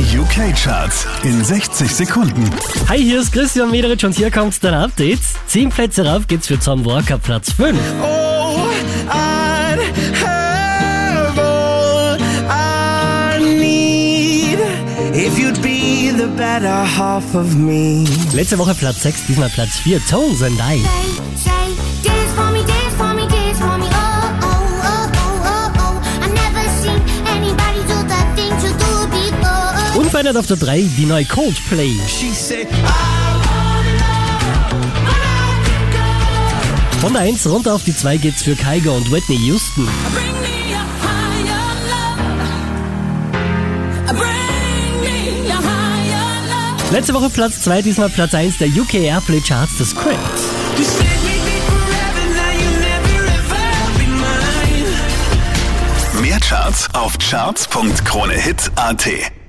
Die UK-Charts in 60 Sekunden. Hi, hier ist Christian Mederich und hier kommt dein Update. Zehn Plätze rauf geht's für Tom Walker, Platz 5. Oh, I'd have all I need if you'd be the better half of me. Letzte Woche Platz 6, diesmal Platz 4, Tones and I. Unverändert auf der 3, die neue Coldplay. Von der 1 runter auf die 2 geht's für Kygo und Whitney Houston. Letzte Woche Platz 2, diesmal Platz 1 der UK Airplay Charts, be mine. Mehr Charts auf charts.kronehit.at.